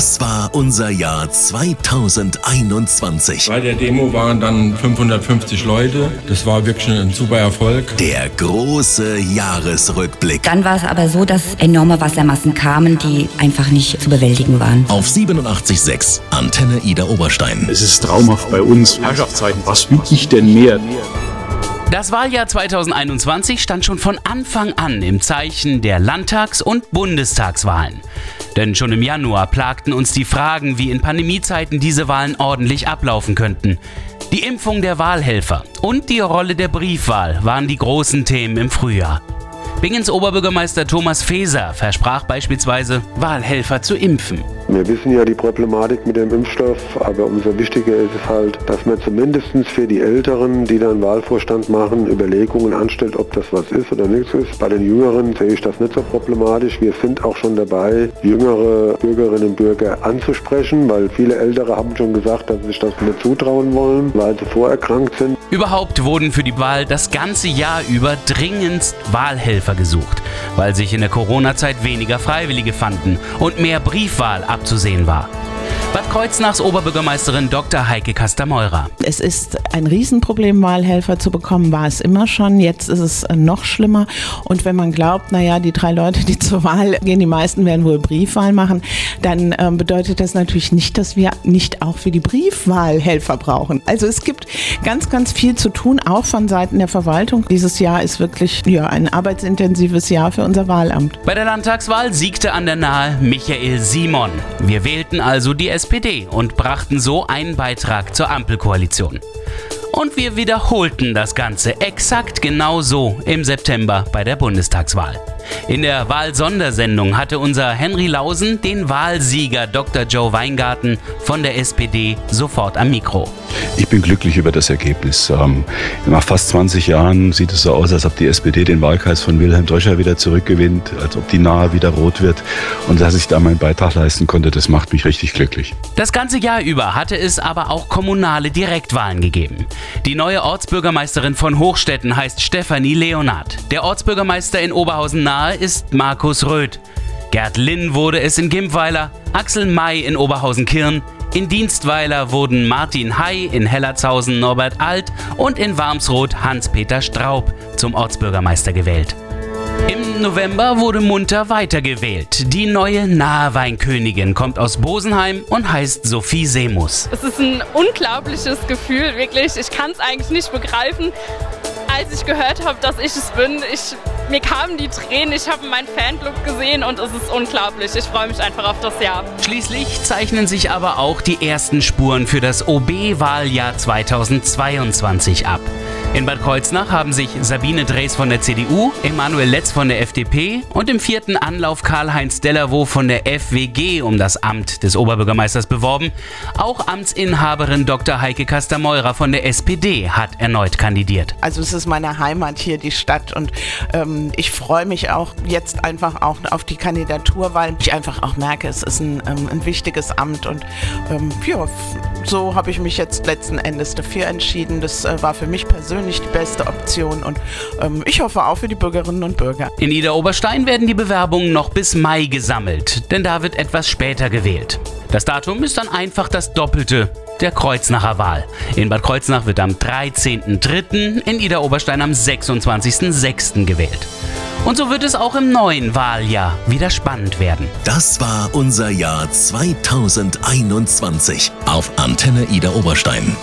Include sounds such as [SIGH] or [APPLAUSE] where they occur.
Das war unser Jahr 2021. Bei der Demo waren dann 550 Leute. Das war wirklich ein super Erfolg. Der große Jahresrückblick. Dann war es aber so, dass enorme Wassermassen kamen, die einfach nicht zu bewältigen waren. Auf 87.6 Antenne Ida Oberstein. Es ist traumhaft bei uns. Herrschaftszeiten, was will ich denn mehr? Das Wahljahr 2021 stand schon von Anfang an im Zeichen der Landtags- und Bundestagswahlen. Denn schon im Januar plagten uns die Fragen, wie in Pandemiezeiten diese Wahlen ordentlich ablaufen könnten. Die Impfung der Wahlhelfer und die Rolle der Briefwahl waren die großen Themen im Frühjahr. Bingens Oberbürgermeister Thomas Feser versprach beispielsweise, Wahlhelfer zu impfen. Wir wissen ja die Problematik mit dem Impfstoff, aber umso wichtiger ist es halt, dass man zumindest für die Älteren, die dann Wahlvorstand machen, Überlegungen anstellt, ob das was ist oder nichts ist. Bei den Jüngeren sehe ich das nicht so problematisch. Wir sind auch schon dabei, jüngere Bürgerinnen und Bürger anzusprechen, weil viele Ältere haben schon gesagt, dass sie sich das nicht zutrauen wollen, weil sie vorerkrankt sind. Überhaupt wurden für die Wahl das ganze Jahr über dringendst Wahlhelfer gesucht, weil sich in der Corona-Zeit weniger Freiwillige fanden und mehr Briefwahl abzusehen war. Bad Kreuznachs Oberbürgermeisterin Dr. Heike Kastameurer. Es ist ein Riesenproblem, Wahlhelfer zu bekommen, war es immer schon. Jetzt ist es noch schlimmer. Und wenn man glaubt, naja, die drei Leute, die [LAUGHS] zur Wahl gehen, die meisten werden wohl Briefwahl machen, dann ähm, bedeutet das natürlich nicht, dass wir nicht auch für die Briefwahl Helfer brauchen. Also es gibt ganz, ganz viel zu tun, auch von Seiten der Verwaltung. Dieses Jahr ist wirklich ja, ein arbeitsintensives Jahr für unser Wahlamt. Bei der Landtagswahl siegte an der Nahe Michael Simon. Wir wählten also die SPD und brachten so einen Beitrag zur Ampelkoalition. Und wir wiederholten das Ganze exakt genau so im September bei der Bundestagswahl. In der Wahlsondersendung hatte unser Henry Lausen den Wahlsieger Dr. Joe Weingarten von der SPD sofort am Mikro. Ich bin glücklich über das Ergebnis. Ähm, nach fast 20 Jahren sieht es so aus, als ob die SPD den Wahlkreis von Wilhelm Drescher wieder zurückgewinnt, als ob die Nahe wieder rot wird. Und dass ich da meinen Beitrag leisten konnte, das macht mich richtig glücklich. Das ganze Jahr über hatte es aber auch kommunale Direktwahlen gegeben. Die neue Ortsbürgermeisterin von Hochstetten heißt Stefanie Leonard. Der Ortsbürgermeister in Oberhausen nahe ist Markus Röth. Gerd Linn wurde es in Gimpweiler, Axel May in Oberhausen-Kirn, in Dienstweiler wurden Martin Hay, in Hellertshausen Norbert Alt und in Warmsroth Hans-Peter Straub zum Ortsbürgermeister gewählt. Im November wurde munter weitergewählt. Die neue Naheweinkönigin kommt aus Bosenheim und heißt Sophie Seemus. Es ist ein unglaubliches Gefühl, wirklich. Ich kann es eigentlich nicht begreifen. Als ich gehört habe, dass ich es bin, ich, mir kamen die Tränen, ich habe meinen Fanclub gesehen und es ist unglaublich. Ich freue mich einfach auf das Jahr. Schließlich zeichnen sich aber auch die ersten Spuren für das OB-Wahljahr 2022 ab. In Bad Kreuznach haben sich Sabine Drees von der CDU, Emanuel Letz von der FDP und im vierten Anlauf Karl-Heinz Dellerwo von der FWG um das Amt des Oberbürgermeisters beworben. Auch Amtsinhaberin Dr. Heike Kastameurer von der SPD hat erneut kandidiert. Also es ist meine Heimat hier, die Stadt. Und ähm, ich freue mich auch jetzt einfach auch auf die Kandidatur, weil ich einfach auch merke, es ist ein, ähm, ein wichtiges Amt. Und ähm, ja, so habe ich mich jetzt letzten Endes dafür entschieden. Das äh, war für mich persönlich die beste Option und ähm, ich hoffe auch für die Bürgerinnen und Bürger. In Ida Oberstein werden die Bewerbungen noch bis Mai gesammelt, denn da wird etwas später gewählt. Das Datum ist dann einfach das Doppelte der Kreuznacher Wahl. In Bad Kreuznach wird am 13.03., in Ida Oberstein am 26.06. gewählt. Und so wird es auch im neuen Wahljahr wieder spannend werden. Das war unser Jahr 2021 auf Antenne Ida Oberstein.